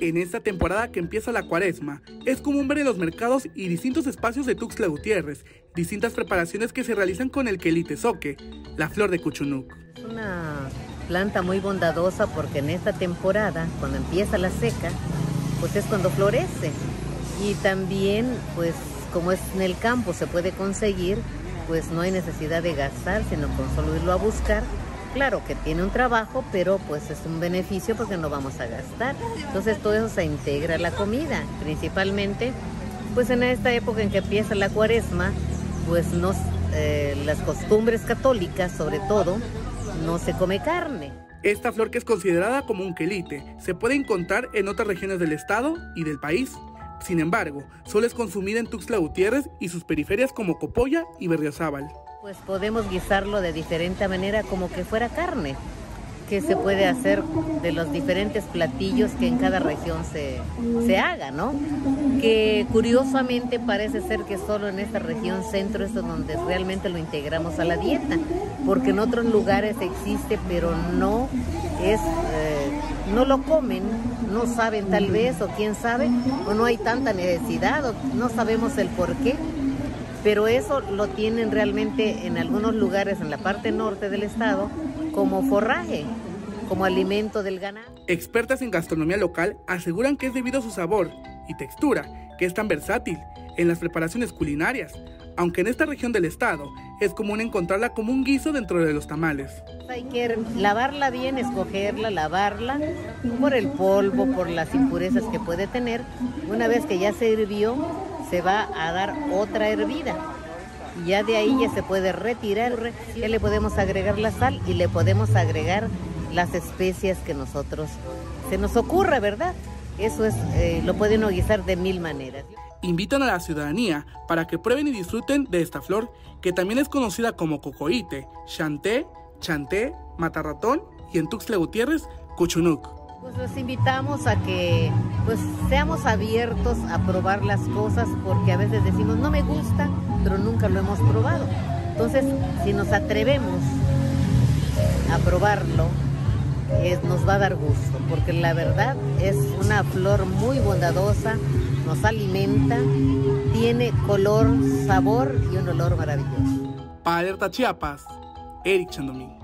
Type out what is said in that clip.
En esta temporada que empieza la cuaresma, es común ver en los mercados y distintos espacios de Tuxtla Gutiérrez distintas preparaciones que se realizan con el quelite soque, la flor de cuchunuc. Es una planta muy bondadosa porque en esta temporada, cuando empieza la seca, pues es cuando florece. Y también, pues como es en el campo, se puede conseguir, pues no hay necesidad de gastar, sino con solo irlo a buscar Claro que tiene un trabajo, pero pues es un beneficio porque no vamos a gastar. Entonces todo eso se integra a la comida, principalmente pues en esta época en que empieza la cuaresma, pues no, eh, las costumbres católicas sobre todo, no se come carne. Esta flor que es considerada como un quelite se puede encontrar en otras regiones del estado y del país. Sin embargo, solo es consumida en Tuxtla Gutiérrez y sus periferias como Copolla y Berriozábal. Pues podemos guisarlo de diferente manera como que fuera carne, que se puede hacer de los diferentes platillos que en cada región se, se haga, ¿no? Que curiosamente parece ser que solo en esta región centro es donde realmente lo integramos a la dieta, porque en otros lugares existe, pero no es, eh, no lo comen, no saben tal vez, o quién sabe, o no hay tanta necesidad, o no sabemos el por qué pero eso lo tienen realmente en algunos lugares en la parte norte del estado como forraje, como alimento del ganado. Expertas en gastronomía local aseguran que es debido a su sabor y textura, que es tan versátil en las preparaciones culinarias, aunque en esta región del estado es común encontrarla como un guiso dentro de los tamales. Hay que lavarla bien, escogerla, lavarla por el polvo, por las impurezas que puede tener. Una vez que ya se hirvió, se va a dar otra hervida. Ya de ahí ya se puede retirar, ya le podemos agregar la sal y le podemos agregar las especias que nosotros se nos ocurra, ¿verdad? Eso es, eh, lo pueden guisar de mil maneras. Invitan a la ciudadanía para que prueben y disfruten de esta flor, que también es conocida como cocoite, chanté, chanté, matarratón y en Tuxtla Gutiérrez, cuchunuc. Pues los invitamos a que pues seamos abiertos a probar las cosas porque a veces decimos no me gusta, pero nunca lo hemos probado. Entonces, si nos atrevemos a probarlo, nos va a dar gusto, porque la verdad es una flor muy bondadosa, nos alimenta, tiene color, sabor y un olor maravilloso. Para Alerta Chiapas, Eric Chandomín.